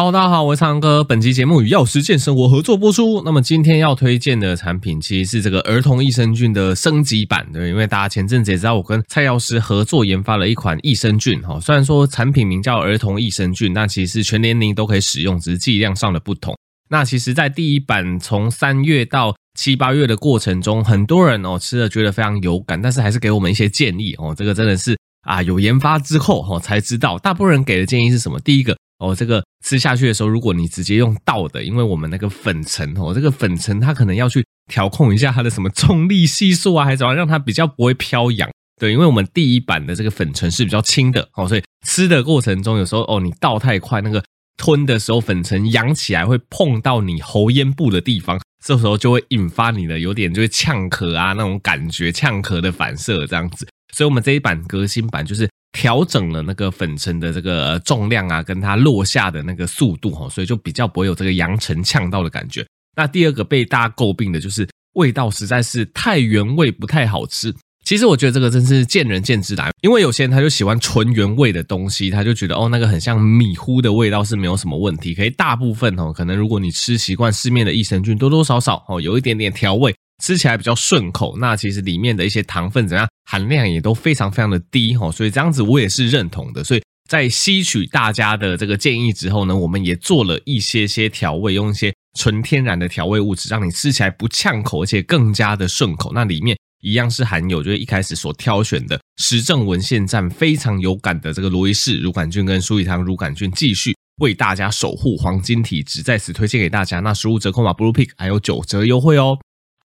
Hello，大家好，我是苍蓝鸽。本期节目与药师健生活合作播出。那么今天要推荐的产品其实是这个儿童益生菌的升级版对，因为大家前阵子也知道，我跟蔡药师合作研发了一款益生菌哈。虽然说产品名叫儿童益生菌，但其实全年龄都可以使用，只是剂量上的不同。那其实，在第一版从三月到七八月的过程中，很多人哦吃了觉得非常有感，但是还是给我们一些建议哦。这个真的是啊，有研发之后哦才知道，大部分人给的建议是什么？第一个。哦，这个吃下去的时候，如果你直接用倒的，因为我们那个粉尘哦，这个粉尘它可能要去调控一下它的什么 重力系数啊，还是怎么，让它比较不会飘扬。对，因为我们第一版的这个粉尘是比较轻的，哦，所以吃的过程中有时候哦，你倒太快，那个吞的时候粉尘扬起来会碰到你喉咽部的地方，这时候就会引发你的有点就会呛咳啊那种感觉，呛咳的反射这样子。所以我们这一版革新版就是。调整了那个粉尘的这个重量啊，跟它落下的那个速度哈，所以就比较不会有这个扬尘呛到的感觉。那第二个被大家诟病的就是味道实在是太原味，不太好吃。其实我觉得这个真是见仁见智啦，因为有些人他就喜欢纯原味的东西，他就觉得哦那个很像米糊的味道是没有什么问题。可以大部分哦，可能如果你吃习惯市面的益生菌，多多少少哦有一点点调味。吃起来比较顺口，那其实里面的一些糖分怎样含量也都非常非常的低齁，所以这样子我也是认同的。所以在吸取大家的这个建议之后呢，我们也做了一些些调味，用一些纯天然的调味物质，让你吃起来不呛口，而且更加的顺口。那里面一样是含有就是一开始所挑选的实证文献站非常有感的这个罗伊氏乳杆菌跟舒利汤乳杆菌，继续为大家守护黄金体质，在此推荐给大家。那输入折扣码 bluepick 还有九折优惠哦。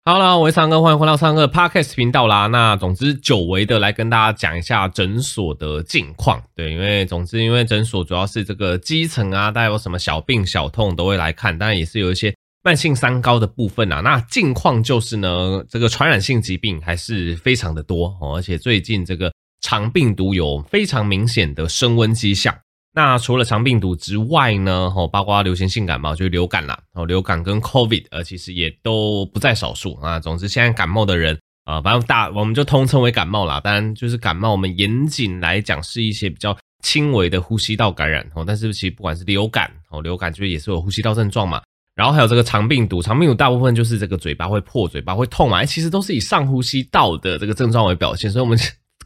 好了，我是三哥，欢迎回到苍蓝鸽 Podcast 频道啦。那总之，久违的来跟大家讲一下诊所的近况。对，因为总之，因为诊所主要是这个基层啊，大家有什么小病小痛都会来看，当然也是有一些慢性三高的部分啊。那近况就是呢，这个传染性疾病还是非常的多哦，而且最近这个肠病毒有非常明显的升温迹象。那除了肠病毒之外呢，哦，包括流行性感冒，就是流感啦，哦，流感跟 COVID，呃，其实也都不在少数啊。总之，现在感冒的人啊，反正大我们就通称为感冒啦。当然，就是感冒，我们严谨来讲是一些比较轻微的呼吸道感染哦。但是其实不管是流感哦，流感就是也是有呼吸道症状嘛。然后还有这个肠病毒，肠病毒大部分就是这个嘴巴会破、嘴巴会痛嘛，其实都是以上呼吸道的这个症状为表现，所以我们。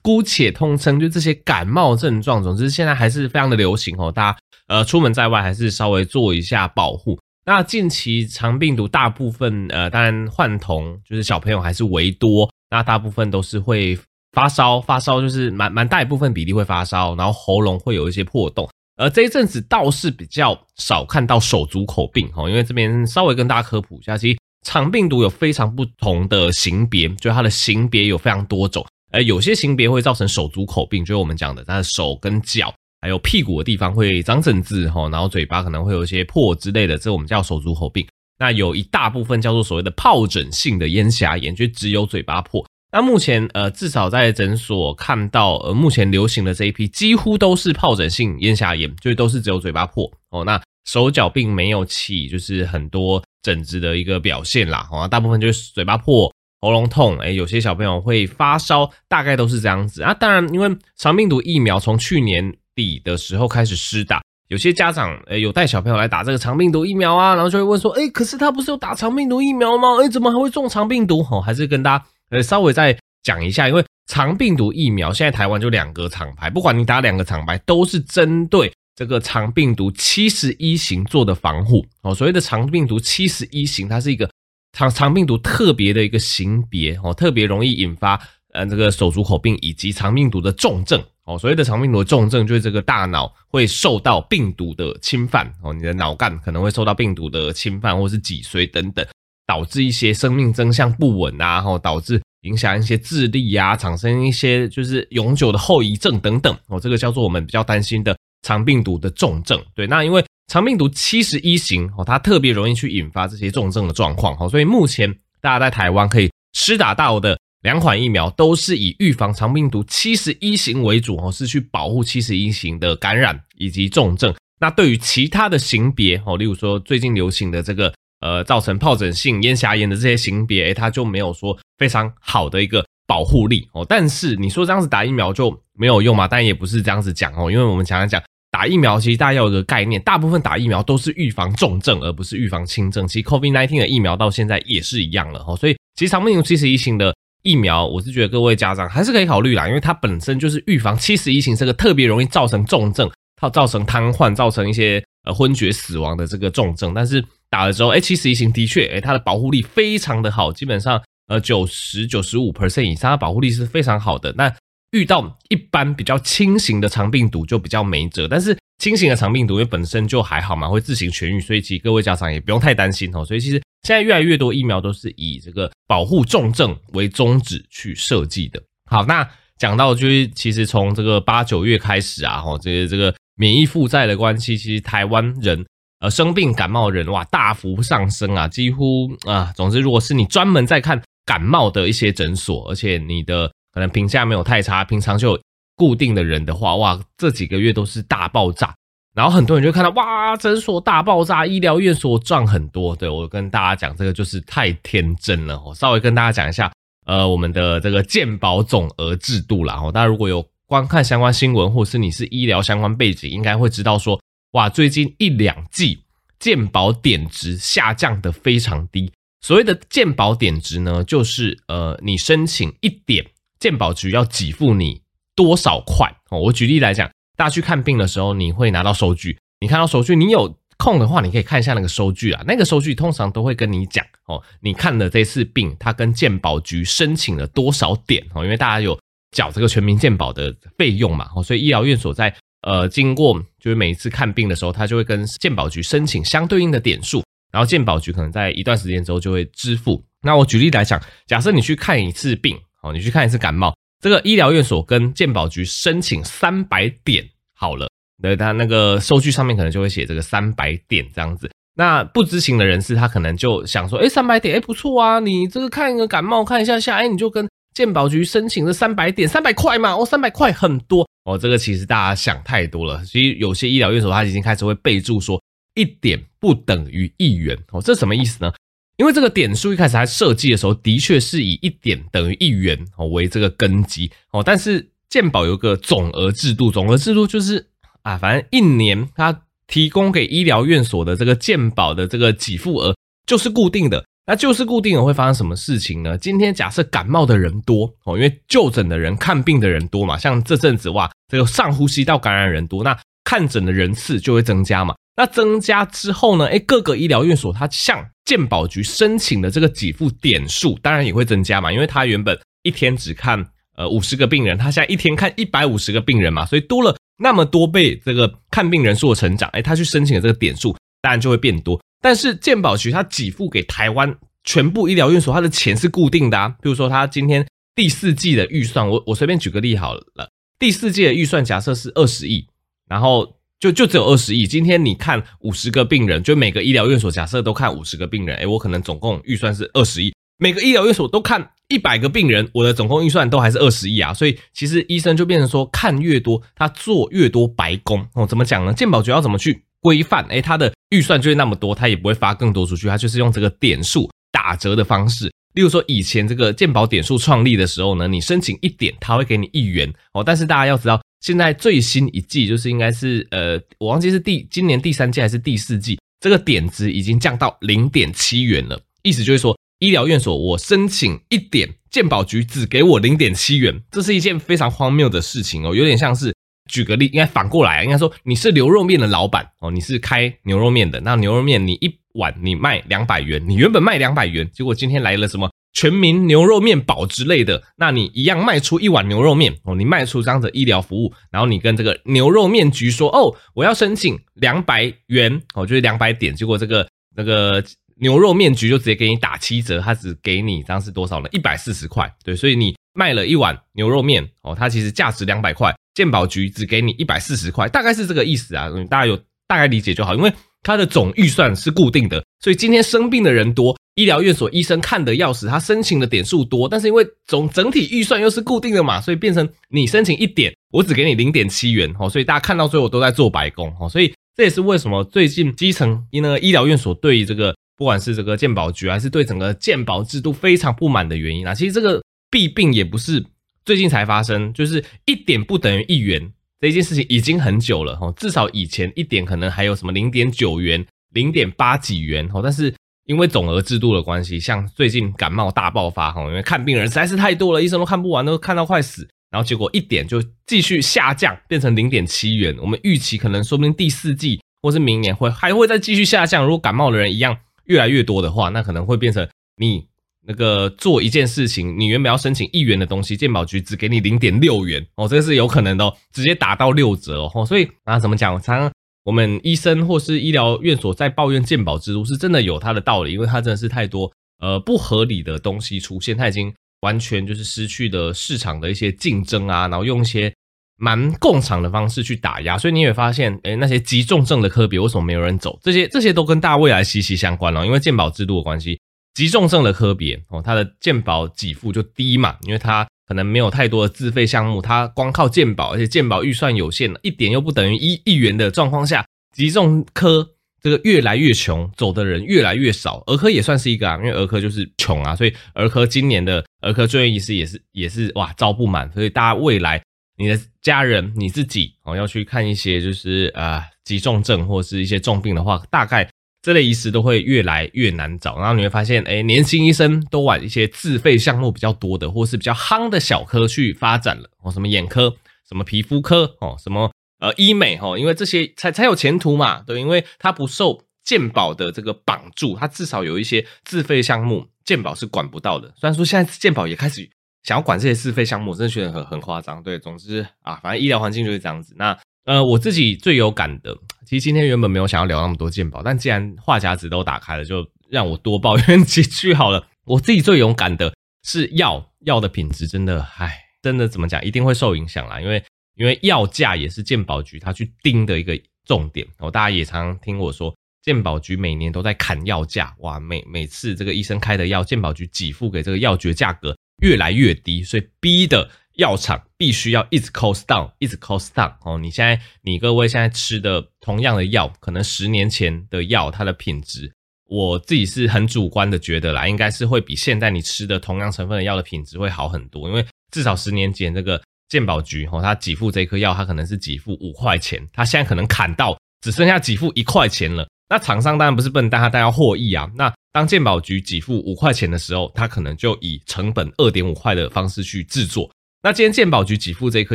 姑且通称就这些感冒症状，总之现在还是非常的流行哦。大家呃出门在外还是稍微做一下保护。那近期肠病毒大部分呃当然患童就是小朋友还是为多，那大部分都是会发烧，发烧就是蛮蛮大一部分比例会发烧，然后喉咙会有一些破洞。而这一阵子倒是比较少看到手足口病哦，因为这边稍微跟大家科普一下，其实肠病毒有非常不同的型别，就它的型别有非常多种。呃，有些型别会造成手足口病，就是我们讲的，他的手跟脚还有屁股的地方会长疹子哈，然后嘴巴可能会有一些破之类的，这我们叫手足口病。那有一大部分叫做所谓的疱疹性的咽峡炎，就只有嘴巴破。那目前呃，至少在诊所看到，呃，目前流行的这一批几乎都是疱疹性咽峡炎，就都是只有嘴巴破哦。那手脚并没有起就是很多疹子的一个表现啦，哦，大部分就是嘴巴破。喉咙痛，诶，有些小朋友会发烧，大概都是这样子啊。当然，因为肠病毒疫苗从去年底的时候开始施打，有些家长诶有带小朋友来打这个肠病毒疫苗啊，然后就会问说，诶，可是他不是有打肠病毒疫苗吗？诶，怎么还会中肠病毒？哦，还是跟大家呃稍微再讲一下，因为肠病毒疫苗现在台湾就两个厂牌，不管你打两个厂牌，都是针对这个肠病毒七十一型做的防护哦。所谓的肠病毒七十一型，它是一个。肠肠病毒特别的一个型别哦，特别容易引发呃这个手足口病以及肠病毒的重症哦。所谓的肠病毒的重症，就是这个大脑会受到病毒的侵犯哦，你的脑干可能会受到病毒的侵犯，或是脊髓等等，导致一些生命征象不稳啊，然后导致影响一些智力呀，产生一些就是永久的后遗症等等哦。这个叫做我们比较担心的肠病毒的重症。对，那因为。肠病毒七十一型哦，它特别容易去引发这些重症的状况哈，所以目前大家在台湾可以施打到的两款疫苗，都是以预防肠病毒七十一型为主哦，是去保护七十一型的感染以及重症。那对于其他的型别哦，例如说最近流行的这个呃造成疱疹性咽峡炎的这些型别，它就没有说非常好的一个保护力哦。但是你说这样子打疫苗就没有用吗？但也不是这样子讲哦，因为我们常常讲。打疫苗其实大家要有个概念，大部分打疫苗都是预防重症，而不是预防轻症。其实 COVID-19 的疫苗到现在也是一样了哈，所以其实长病毒七十一型的疫苗，我是觉得各位家长还是可以考虑啦，因为它本身就是预防七十一型这个特别容易造成重症，它造成瘫痪，造成一些呃昏厥死亡的这个重症。但是打了之后，哎，七十一型的确，哎，它的保护力非常的好，基本上呃九十九十五 percent 以上，它保护力是非常好的。那遇到一般比较轻型的肠病毒就比较没辙，但是轻型的肠病毒因为本身就还好嘛，会自行痊愈，所以其实各位家长也不用太担心哦。所以其实现在越来越多疫苗都是以这个保护重症为宗旨去设计的。好，那讲到就是其实从这个八九月开始啊，哈，这个这个免疫负债的关系，其实台湾人呃生病感冒的人哇大幅上升啊，几乎啊，总之如果是你专门在看感冒的一些诊所，而且你的。可能评价没有太差，平常就有固定的人的话，哇，这几个月都是大爆炸，然后很多人就看到哇，诊所大爆炸，医疗院所赚很多。对，我跟大家讲，这个就是太天真了。我稍微跟大家讲一下，呃，我们的这个健保总额制度啦。大家如果有观看相关新闻，或是你是医疗相关背景，应该会知道说，哇，最近一两季健保点值下降的非常低。所谓的健保点值呢，就是呃，你申请一点。健保局要给付你多少块？哦，我举例来讲，大家去看病的时候，你会拿到收据。你看到收据，你有空的话，你可以看一下那个收据啊。那个收据通常都会跟你讲哦，你看的这次病，他跟健保局申请了多少点哦？因为大家有缴这个全民健保的费用嘛，哦，所以医疗院所在呃经过就是每一次看病的时候，他就会跟健保局申请相对应的点数，然后健保局可能在一段时间之后就会支付。那我举例来讲，假设你去看一次病。哦，你去看一次感冒，这个医疗院所跟健保局申请三百点好了，那他那个收据上面可能就会写这个三百点这样子。那不知情的人士，他可能就想说，诶，三百点，诶，不错啊，你这个看一个感冒看一下下，诶，你就跟健保局申请这三百点，三百块嘛，哦，三百块很多哦，这个其实大家想太多了。其实有些医疗院所他已经开始会备注说，一点不等于一元哦，这什么意思呢？因为这个点数一开始它设计的时候，的确是以一点等于一元哦为这个根基哦，但是健保有个总额制度，总额制度就是啊，反正一年它提供给医疗院所的这个健保的这个给付额就是固定的，那就是固定的会发生什么事情呢？今天假设感冒的人多哦，因为就诊的人、看病的人多嘛，像这阵子哇，这个上呼吸道感染人多，那看诊的人次就会增加嘛。那增加之后呢？诶，各个医疗院所它向健保局申请的这个给付点数，当然也会增加嘛，因为它原本一天只看呃五十个病人，它现在一天看一百五十个病人嘛，所以多了那么多倍这个看病人数的成长，诶，他去申请的这个点数当然就会变多。但是健保局它给付给台湾全部医疗院所，它的钱是固定的啊。比如说他今天第四季的预算，我我随便举个例好了，第四季的预算假设是二十亿，然后。就就只有二十亿。今天你看五十个病人，就每个医疗院所假设都看五十个病人，诶，我可能总共预算是二十亿。每个医疗院所都看一百个病人，我的总共预算都还是二十亿啊。所以其实医生就变成说，看越多，他做越多白工哦。怎么讲呢？健保局要怎么去规范？诶，他的预算就是那么多，他也不会发更多出去，他就是用这个点数打折的方式。例如说，以前这个健保点数创立的时候呢，你申请一点，他会给你一元哦。但是大家要知道。现在最新一季就是应该是呃，我忘记是第今年第三季还是第四季，这个点值已经降到零点七元了。意思就是说，医疗院所我申请一点，健保局只给我零点七元，这是一件非常荒谬的事情哦。有点像是举个例，应该反过来，应该说你是牛肉面的老板哦，你是开牛肉面的，那牛肉面你一碗你卖两百元，你原本卖两百元，结果今天来了什么？全民牛肉面保之类的，那你一样卖出一碗牛肉面哦，你卖出这样的医疗服务，然后你跟这个牛肉面局说哦，我要申请两百元哦，就是两百点，结果这个那个牛肉面局就直接给你打七折，他只给你这样是多少呢？一百四十块，对，所以你卖了一碗牛肉面哦，它其实价值两百块，健保局只给你一百四十块，大概是这个意思啊，大家有大概理解就好，因为它的总预算是固定的，所以今天生病的人多。医疗院所医生看的要死，他申请的点数多，但是因为总整体预算又是固定的嘛，所以变成你申请一点，我只给你零点七元哦，所以大家看到最后都在做白工哦，所以这也是为什么最近基层那个医疗院所对于这个不管是这个健保局还是对整个健保制度非常不满的原因啊。其实这个弊病也不是最近才发生，就是一点不等于一元这件事情已经很久了哈，至少以前一点可能还有什么零点九元、零点八几元哈，但是因为总额制度的关系，像最近感冒大爆发哈，因为看病人实在是太多了，医生都看不完，都看到快死，然后结果一点就继续下降，变成零点七元。我们预期可能说不定第四季或是明年会还会再继续下降。如果感冒的人一样越来越多的话，那可能会变成你。那个做一件事情，你原本要申请一元的东西，健保局只给你零点六元哦，这个是有可能的哦，直接打到六折哦。所以啊，怎么讲？我常常我们医生或是医疗院所在抱怨健保制度，是真的有它的道理，因为它真的是太多呃不合理的东西出现，它已经完全就是失去了市场的一些竞争啊，然后用一些蛮共场的方式去打压，所以你也发现，诶，那些急重症的科别为什么没有人走？这些这些都跟大未来息息相关哦，因为健保制度的关系。急重症的科别哦，它的健保给付就低嘛，因为它可能没有太多的自费项目，它光靠健保，而且健保预算有限，一点又不等于一亿元的状况下，急重科这个越来越穷，走的人越来越少，儿科也算是一个啊，因为儿科就是穷啊，所以儿科今年的儿科住院医师也是也是哇招不满，所以大家未来你的家人你自己哦要去看一些就是啊急重症或是一些重病的话，大概。这类医师都会越来越难找，然后你会发现，哎，年轻医生都往一些自费项目比较多的，或是比较夯的小科去发展了，哦，什么眼科、什么皮肤科，哦，什么呃医美，哦，因为这些才才有前途嘛，对，因为它不受健保的这个绑住，它至少有一些自费项目，健保是管不到的。虽然说现在健保也开始想要管这些自费项目，真的觉得很很夸张，对，总之啊，反正医疗环境就是这样子。那呃，我自己最有感的。其实今天原本没有想要聊那么多健保，但既然话匣子都打开了，就让我多抱怨 几句好了。我自己最勇敢的是药药的品质，真的，唉，真的怎么讲，一定会受影响啦。因为因为药价也是健保局他去盯的一个重点哦。大家也常常听我说，健保局每年都在砍药价，哇，每每次这个医生开的药，健保局给付给这个药局的价格越来越低，所以逼的。药厂必须要一直 cost down，一直 cost down 哦。你现在，你各位现在吃的同样的药，可能十年前的药，它的品质，我自己是很主观的觉得啦，应该是会比现在你吃的同样成分的药的品质会好很多。因为至少十年前这个健保局哦，它给付这颗药，它可能是给付五块钱，它现在可能砍到只剩下给付一块钱了。那厂商当然不是笨蛋，他当然要获益啊。那当健保局给付五块钱的时候，他可能就以成本二点五块的方式去制作。那今天健保局给付这颗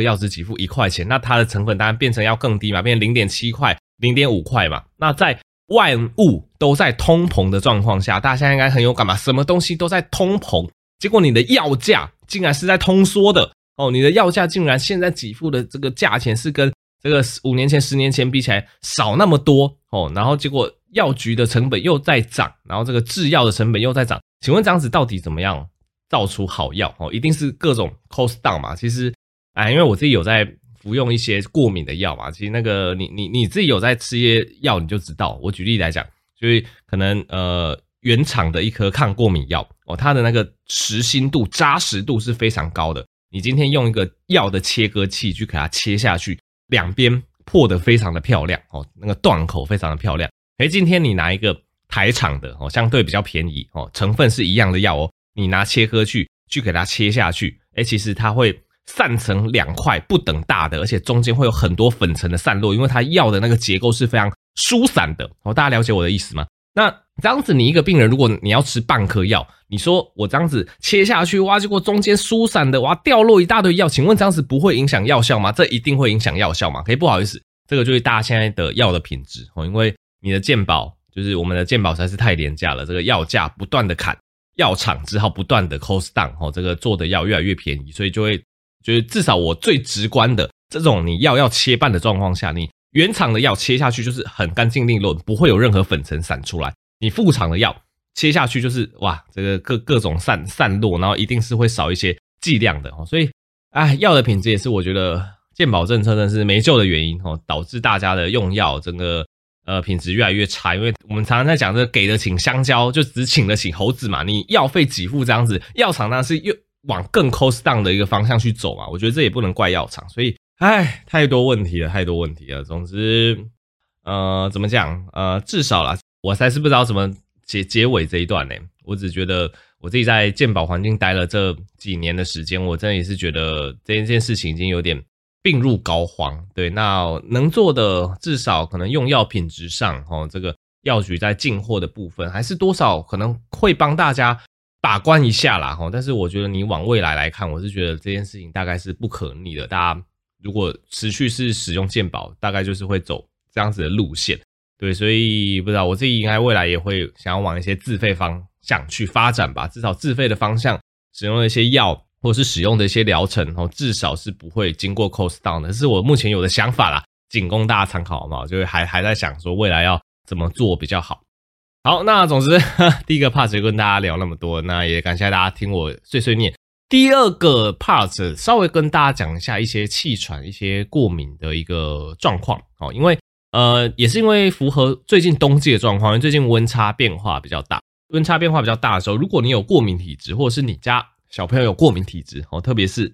药只给付一块钱，那它的成本当然变成要更低嘛，变成零点七块、零点五块嘛。那在万物都在通膨的状况下，大家应该很有感嘛，什么东西都在通膨，结果你的药价竟然是在通缩的哦，你的药价竟然现在给付的这个价钱是跟这个五年前、十年前比起来少那么多哦，然后结果药局的成本又在涨，然后这个制药的成本又在涨，请问这样子到底怎么样？造出好药哦，一定是各种 cost down 嘛。其实，哎，因为我自己有在服用一些过敏的药嘛。其实那个你你你自己有在吃一些药，你就知道。我举例来讲，就是可能呃原厂的一颗抗过敏药哦，它的那个实心度、扎实度是非常高的。你今天用一个药的切割器去给它切下去，两边破得非常的漂亮哦，那个断口非常的漂亮。诶，今天你拿一个台厂的哦，相对比较便宜哦，成分是一样的药哦。你拿切割去去给它切下去，诶，其实它会散成两块不等大的，而且中间会有很多粉尘的散落，因为它药的那个结构是非常疏散的。哦，大家了解我的意思吗？那这样子，你一个病人，如果你要吃半颗药，你说我这样子切下去，哇，结果中间疏散的，哇，掉落一大堆药，请问这样子不会影响药效吗？这一定会影响药效吗？可以不好意思，这个就是大家现在的药的品质哦，因为你的健保就是我们的健保实在是太廉价了，这个药价不断的砍。药厂只好不断的 cost down，哦，这个做的药越来越便宜，所以就会就是至少我最直观的这种你药要切半的状况下，你原厂的药切下去就是很干净利落，不会有任何粉尘散出来。你副厂的药切下去就是哇，这个各各种散散落，然后一定是会少一些剂量的哦。所以，哎，药的品质也是我觉得健保政策真是没救的原因哦，导致大家的用药整个。呃，品质越来越差，因为我们常常在讲这给得起香蕉，就只请得起猴子嘛。你药费给付这样子，药厂当然是又往更 cost down 的一个方向去走嘛。我觉得这也不能怪药厂，所以，唉，太多问题了，太多问题了。总之，呃，怎么讲？呃，至少啦，我还是不知道怎么结结尾这一段呢。我只觉得我自己在健保环境待了这几年的时间，我真的也是觉得这件事情已经有点病入膏肓。对，那能做的至少可能用药品质上，哦，这个药局在进货的部分，还是多少可能会帮大家把关一下啦。哈，但是我觉得你往未来来看，我是觉得这件事情大概是不可逆的。大家如果持续是使用健保，大概就是会走这样子的路线。对，所以不知道我自己应该未来也会想要往一些自费方向去发展吧。至少自费的方向，使用一些药或是使用的一些疗程哦，至少是不会经过 cost down 的。是我目前有的想法啦，仅供大家参考好不好？就是还还在想说未来要怎么做比较好。好，那总之 第一个 part 就跟大家聊那么多，那也感谢大家听我碎碎念。第二个 part 稍微跟大家讲一下一些气喘、一些过敏的一个状况哦，因为。呃，也是因为符合最近冬季的状况，因为最近温差变化比较大，温差变化比较大的时候，如果你有过敏体质，或者是你家小朋友有过敏体质哦，特别是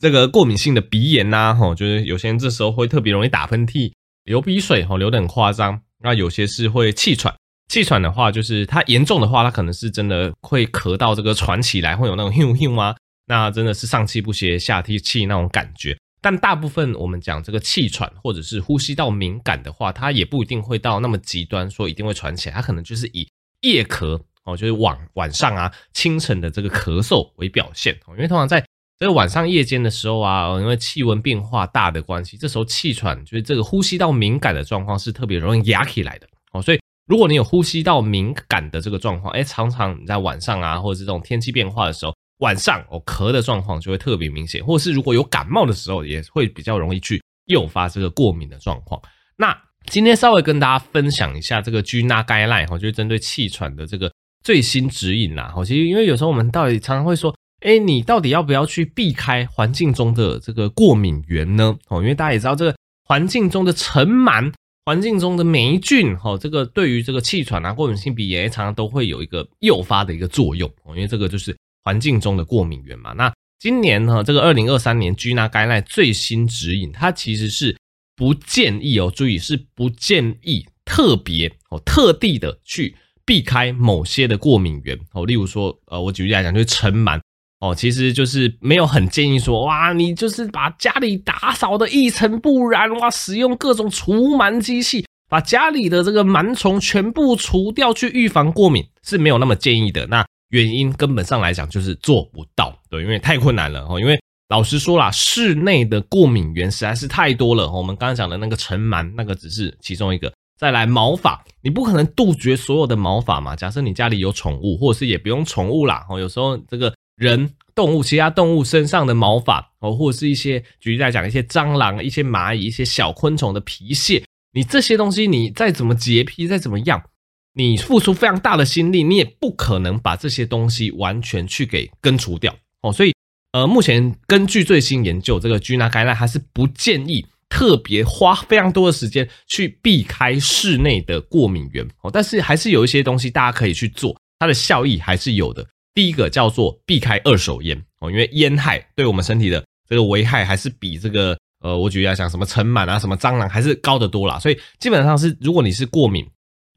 这个过敏性的鼻炎呐，吼，就是有些人这时候会特别容易打喷嚏、流鼻水，吼，流得很夸张。那有些是会气喘，气喘的话，就是它严重的话，它可能是真的会咳到这个喘起来，会有那种咻咻啊，那真的是上气不接下气气那种感觉。但大部分我们讲这个气喘或者是呼吸道敏感的话，它也不一定会到那么极端，说一定会喘起来。它可能就是以夜咳哦，就是晚晚上啊、清晨的这个咳嗽为表现哦。因为通常在这个晚上夜间的时候啊，因为气温变化大的关系，这时候气喘就是这个呼吸道敏感的状况是特别容易压起来的哦。所以如果你有呼吸道敏感的这个状况，哎，常常你在晚上啊，或者这种天气变化的时候。晚上哦，咳的状况就会特别明显，或是如果有感冒的时候，也会比较容易去诱发这个过敏的状况。那今天稍微跟大家分享一下这个 GINA Guideline 哈，就是针对气喘的这个最新指引啦。哈，其实因为有时候我们到底常常会说，哎，你到底要不要去避开环境中的这个过敏源呢？哦，因为大家也知道，这个环境中的尘螨、环境中的霉菌，哈，这个对于这个气喘啊、过敏性鼻炎，常常都会有一个诱发的一个作用。哦，因为这个就是。环境中的过敏源嘛，那今年呢，这个二零二三年 GINA g u i l i n e 最新指引，它其实是不建议哦，注意是不建议特别哦特地的去避开某些的过敏源哦，例如说，呃，我举例来讲，就是尘螨哦，其实就是没有很建议说，哇，你就是把家里打扫的一尘不染，哇，使用各种除螨机器，把家里的这个螨虫全部除掉，去预防过敏是没有那么建议的。那原因根本上来讲就是做不到，对，因为太困难了哦。因为老实说啦，室内的过敏源实在是太多了。我们刚刚讲的那个尘螨，那个只是其中一个。再来毛发，你不可能杜绝所有的毛发嘛。假设你家里有宠物，或者是也不用宠物啦。哦，有时候这个人、动物、其他动物身上的毛发哦，或者是一些举例来讲，一些蟑螂、一些蚂蚁、一些小昆虫的皮屑，你这些东西你再怎么洁癖，再怎么样。你付出非常大的心力，你也不可能把这些东西完全去给根除掉哦。所以，呃，目前根据最新研究，这个 GINA 还是不建议特别花非常多的时间去避开室内的过敏源哦。但是，还是有一些东西大家可以去做，它的效益还是有的。第一个叫做避开二手烟哦，因为烟害对我们身体的这个危害还是比这个呃，我举例来讲，什么尘螨啊、什么蟑螂还是高得多啦。所以，基本上是如果你是过敏。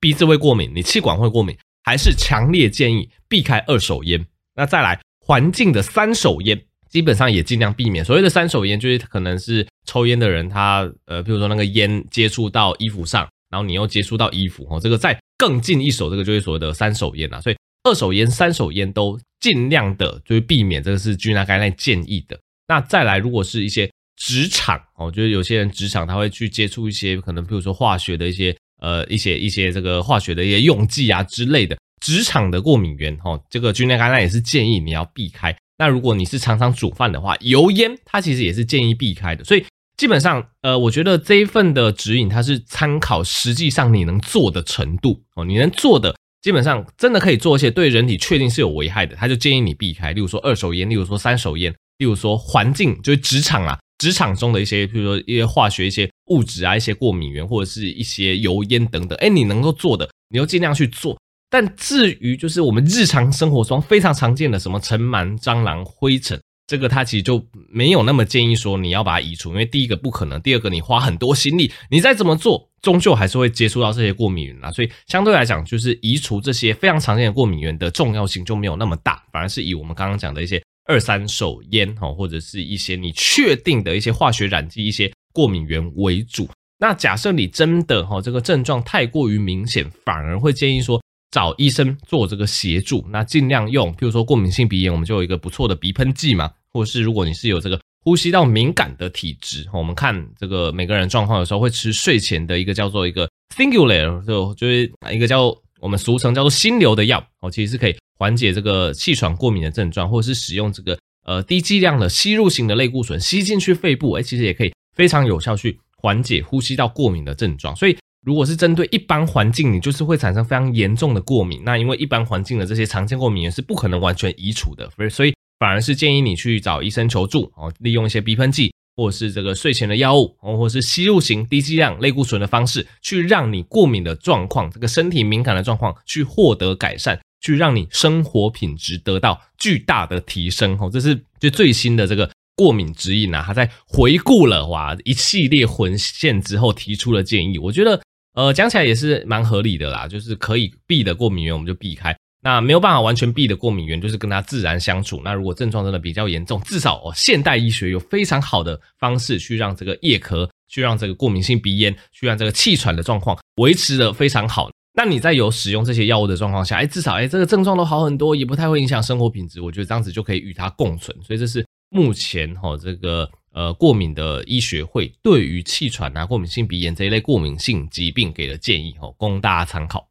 鼻子会过敏，你气管会过敏，还是强烈建议避开二手烟。那再来环境的三手烟，基本上也尽量避免。所谓的三手烟，就是可能是抽烟的人他呃，比如说那个烟接触到衣服上，然后你又接触到衣服哦，这个再更近一手，这个就是所谓的三手烟啊。所以二手烟、三手烟都尽量的就是避免，这个是 GINA Guideline 建议的。那再来，如果是一些职场哦，就是有些人职场他会去接触一些可能比如说化学的一些。呃，一些一些这个化学的一些用剂啊之类的，职场的过敏源哈，这个 GINA Guideline 也是建议你要避开。那如果你是常常煮饭的话，油烟它其实也是建议避开的。所以基本上，呃，我觉得这一份的指引它是参考实际上你能做的程度哦，你能做的基本上真的可以做一些对人体确定是有危害的，他就建议你避开。例如说二手烟，例如说三手烟，例如说环境就是职场啊。职场中的一些，比如说一些化学、一些物质啊，一些过敏源或者是一些油烟等等，哎，你能够做的，你就尽量去做。但至于就是我们日常生活中非常常见的什么尘螨、蟑螂、灰尘，这个它其实就没有那么建议说你要把它移除，因为第一个不可能，第二个你花很多心力，你再怎么做，终究还是会接触到这些过敏源啦。所以相对来讲，就是移除这些非常常见的过敏源的重要性就没有那么大，反而是以我们刚刚讲的一些。二三手烟哈，或者是一些你确定的一些化学染剂、一些过敏源为主。那假设你真的哈这个症状太过于明显，反而会建议说找医生做这个协助。那尽量用，譬如说过敏性鼻炎，我们就有一个不错的鼻喷剂嘛，或者是如果你是有这个呼吸道敏感的体质，我们看这个每个人状况的时候会吃睡前的一个叫做一个 Singulair，就就是一个叫我们俗称叫做心流的药哦，其实是可以。缓解这个气喘过敏的症状，或者是使用这个呃低剂量的吸入型的类固醇吸进去肺部，哎，其实也可以非常有效去缓解呼吸道过敏的症状。所以，如果是针对一般环境，你就是会产生非常严重的过敏。那因为一般环境的这些常见过敏源是不可能完全移除的，所以反而是建议你去找医生求助哦，利用一些鼻喷剂，或者是这个睡前的药物，或者是吸入型低剂量类固醇的方式，去让你过敏的状况，这个身体敏感的状况去获得改善。去让你生活品质得到巨大的提升哦，这是就最新的这个过敏指引啊，他在回顾了哇一系列文献之后提出了建议，我觉得呃讲起来也是蛮合理的啦，就是可以避的过敏源我们就避开，那没有办法完全避的过敏源就是跟它自然相处。那如果症状真的比较严重，至少哦现代医学有非常好的方式去让这个夜咳，去让这个过敏性鼻炎，去让这个气喘的状况维持的非常好。那你在有使用这些药物的状况下，哎，至少哎，这个症状都好很多，也不太会影响生活品质。我觉得这样子就可以与它共存。所以这是目前哈这个呃过敏的医学会对于气喘啊、过敏性鼻炎这一类过敏性疾病给的建议哈，供大家参考。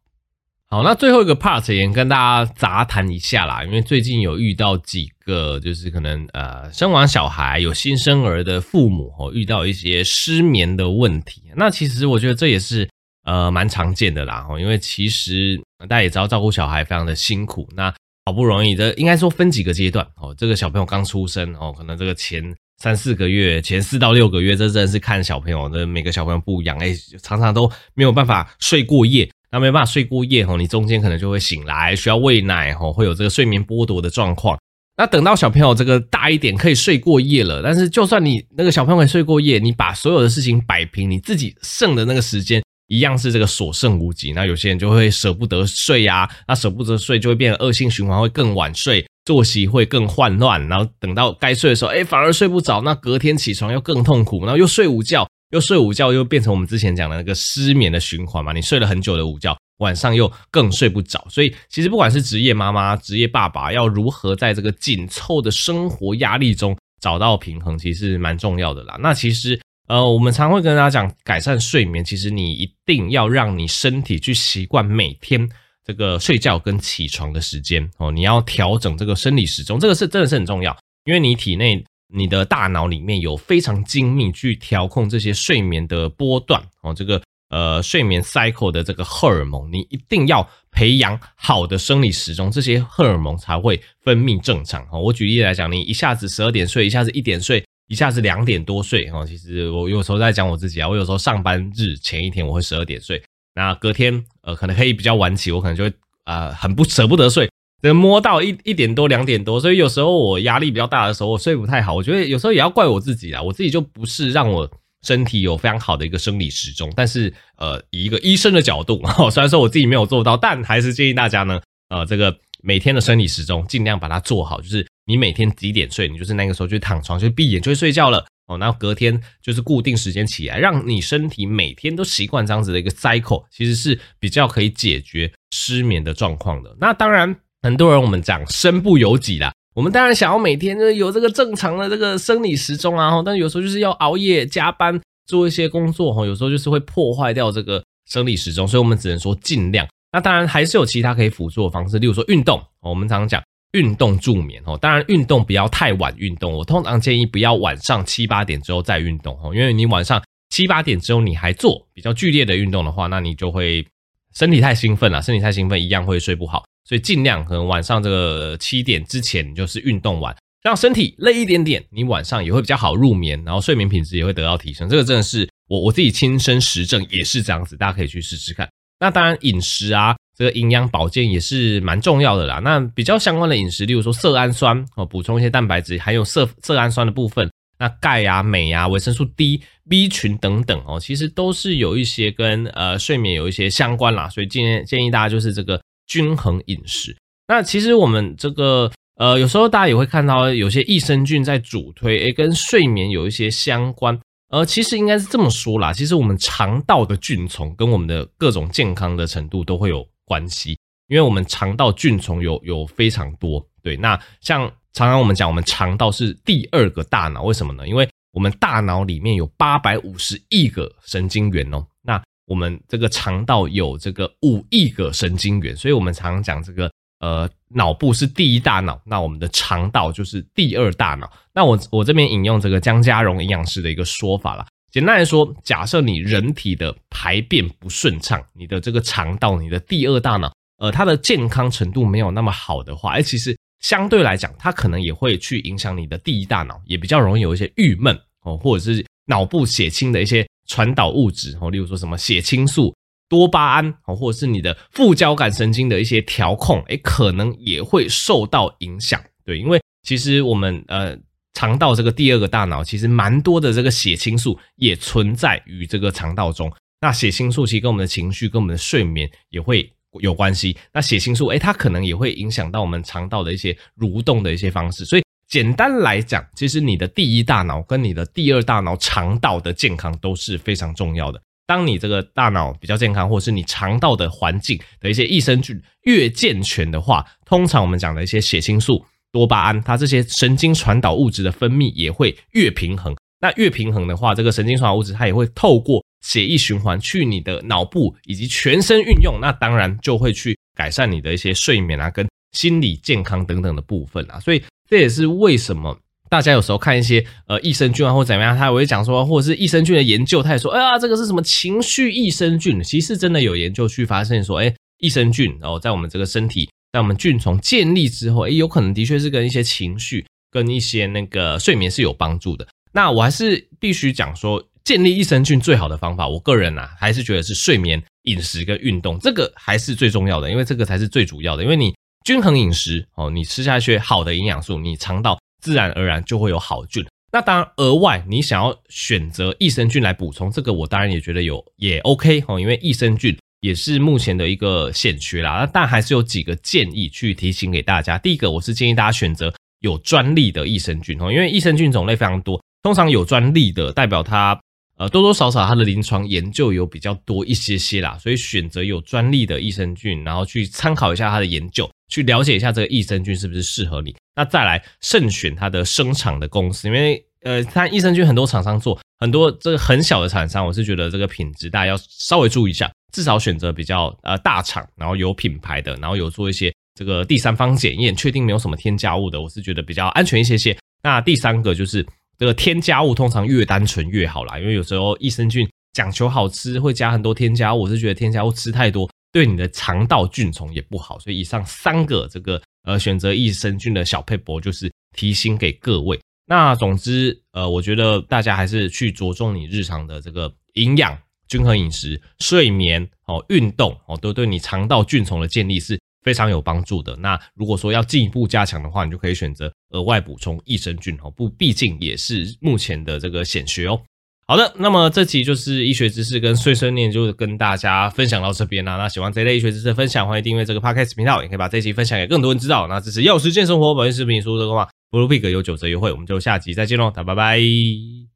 好，那最后一个 part 也跟大家杂谈一下啦，因为最近有遇到几个就是可能呃生完小孩有新生儿的父母哦，遇到一些失眠的问题。那其实我觉得这也是。呃，蛮常见的啦，因为其实大家也知道，照顾小孩非常的辛苦。那好不容易的，应该说分几个阶段哦。这个小朋友刚出生哦，可能这个前三四个月，前四到六个月，这真的是看小朋友的每个小朋友不一样，哎，常常都没有办法睡过夜。那没办法睡过夜哦，你中间可能就会醒来，需要喂奶哦，会有这个睡眠剥夺的状况。那等到小朋友这个大一点，可以睡过夜了，但是就算你那个小朋友可以睡过夜，你把所有的事情摆平，你自己剩的那个时间。一样是这个所剩无几，那有些人就会舍不得睡呀，那舍不得睡就会变成恶性循环，会更晚睡，作息会更混乱，然后等到该睡的时候，哎，反而睡不着，那隔天起床又更痛苦，然后又睡午觉，又睡午觉，又变成我们之前讲的那个失眠的循环嘛，你睡了很久的午觉，晚上又更睡不着，所以其实不管是职业妈妈、职业爸爸，要如何在这个紧凑的生活压力中找到平衡，其实蛮重要的啦。那其实。呃，我们常会跟大家讲，改善睡眠，其实你一定要让你身体去习惯每天这个睡觉跟起床的时间哦，你要调整这个生理时钟，这个是真的是很重要，因为你体内你的大脑里面有非常精密去调控这些睡眠的波段哦，这个呃睡眠 cycle 的这个荷尔蒙，你一定要培养好的生理时钟，这些荷尔蒙才会分泌正常哦。我举例来讲，你一下子十二点睡，一下子一点睡。一下子两点多睡哈，其实我有时候在讲我自己啊，我有时候上班日前一天我会十二点睡，那隔天呃可能可以比较晚起，我可能就会啊、呃、很不舍不得睡，能摸到一一点多两点多，所以有时候我压力比较大的时候，我睡不太好。我觉得有时候也要怪我自己啊，我自己就不是让我身体有非常好的一个生理时钟，但是呃以一个医生的角度，虽然说我自己没有做到，但还是建议大家呢，呃这个每天的生理时钟尽量把它做好，就是。你每天几点睡，你就是那个时候就躺床就闭眼就会睡觉了哦。然后隔天就是固定时间起来，让你身体每天都习惯这样子的一个 cycle，其实是比较可以解决失眠的状况的。那当然，很多人我们讲身不由己啦，我们当然想要每天就是有这个正常的这个生理时钟啊，但有时候就是要熬夜加班做一些工作哈，有时候就是会破坏掉这个生理时钟，所以我们只能说尽量。那当然还是有其他可以辅助的方式，例如说运动，我们常常讲。运动助眠哦，当然运动不要太晚运动，我通常建议不要晚上七八点之后再运动哦，因为你晚上七八点之后你还做比较剧烈的运动的话，那你就会身体太兴奋了，身体太兴奋一样会睡不好，所以尽量可能晚上这个七点之前你就是运动完，让身体累一点点，你晚上也会比较好入眠，然后睡眠品质也会得到提升。这个真的是我我自己亲身实证，也是这样子，大家可以去试试看。那当然饮食啊。这个营养保健也是蛮重要的啦。那比较相关的饮食，例如说色氨酸哦，补充一些蛋白质，还有色色氨酸的部分。那钙啊、镁啊、维生素 D、B 群等等哦，其实都是有一些跟呃睡眠有一些相关啦。所以建议建议大家就是这个均衡饮食。那其实我们这个呃，有时候大家也会看到有些益生菌在主推，诶，跟睡眠有一些相关。呃，其实应该是这么说啦，其实我们肠道的菌丛跟我们的各种健康的程度都会有关系，因为我们肠道菌丛有有非常多。对，那像常常我们讲，我们肠道是第二个大脑，为什么呢？因为我们大脑里面有八百五十亿个神经元哦，那我们这个肠道有这个五亿个神经元，所以我们常常讲这个。呃，脑部是第一大脑，那我们的肠道就是第二大脑。那我我这边引用这个江家荣营养师的一个说法啦，简单来说，假设你人体的排便不顺畅，你的这个肠道，你的第二大脑，呃，它的健康程度没有那么好的话，哎，其实相对来讲，它可能也会去影响你的第一大脑，也比较容易有一些郁闷哦，或者是脑部血清的一些传导物质哦，例如说什么血清素。多巴胺哦，或者是你的副交感神经的一些调控，诶，可能也会受到影响。对，因为其实我们呃肠道这个第二个大脑，其实蛮多的这个血清素也存在于这个肠道中。那血清素其实跟我们的情绪、跟我们的睡眠也会有关系。那血清素诶，它可能也会影响到我们肠道的一些蠕动的一些方式。所以简单来讲，其实你的第一大脑跟你的第二大脑肠道的健康都是非常重要的。当你这个大脑比较健康，或者是你肠道的环境的一些益生菌越健全的话，通常我们讲的一些血清素、多巴胺，它这些神经传导物质的分泌也会越平衡。那越平衡的话，这个神经传导物质它也会透过血液循环去你的脑部以及全身运用，那当然就会去改善你的一些睡眠啊、跟心理健康等等的部分啊。所以这也是为什么。大家有时候看一些呃益生菌啊或怎么样，他也会讲说，或者是益生菌的研究，他也说，哎呀，这个是什么情绪益生菌？其实真的有研究去发现说，哎，益生菌哦在我们这个身体，在我们菌丛建立之后，哎，有可能的确是跟一些情绪跟一些那个睡眠是有帮助的。那我还是必须讲说，建立益生菌最好的方法，我个人啊还是觉得是睡眠、饮食跟运动，这个还是最重要的，因为这个才是最主要的。因为你均衡饮食哦，你吃下去好的营养素，你肠道。自然而然就会有好菌。那当然，额外你想要选择益生菌来补充，这个我当然也觉得有也 OK 哦，因为益生菌也是目前的一个显缺啦。那但还是有几个建议去提醒给大家。第一个，我是建议大家选择有专利的益生菌哦，因为益生菌种类非常多，通常有专利的代表它呃多多少少它的临床研究有比较多一些些啦，所以选择有专利的益生菌，然后去参考一下它的研究。去了解一下这个益生菌是不是适合你，那再来慎选它的生产的公司，因为呃，它益生菌很多厂商做，很多这个很小的厂商，我是觉得这个品质大家要稍微注意一下，至少选择比较呃大厂，然后有品牌的，然后有做一些这个第三方检验，确定没有什么添加物的，我是觉得比较安全一些些。那第三个就是这个添加物通常越单纯越好啦，因为有时候益生菌讲求好吃，会加很多添加物，我是觉得添加物吃太多。对你的肠道菌丛也不好，所以以上三个这个呃选择益生菌的小撇步就是提醒给各位。那总之呃，我觉得大家还是去着重你日常的这个营养、均衡饮食、睡眠哦、运动哦，都对你肠道菌丛的建立是非常有帮助的。那如果说要进一步加强的话，你就可以选择额外补充益生菌哦，不，毕竟也是目前的这个显学哦。好的，那么这期就是医学知识跟碎碎念，就跟大家分享到这边啦。那喜欢这类医学知识的分享，欢迎订阅这个 podcast 频道，也可以把这期分享给更多人知道。那支持药师健生活保健食品输入的话不如 pick 有九折优惠，我们就下集再见喽，大家拜拜。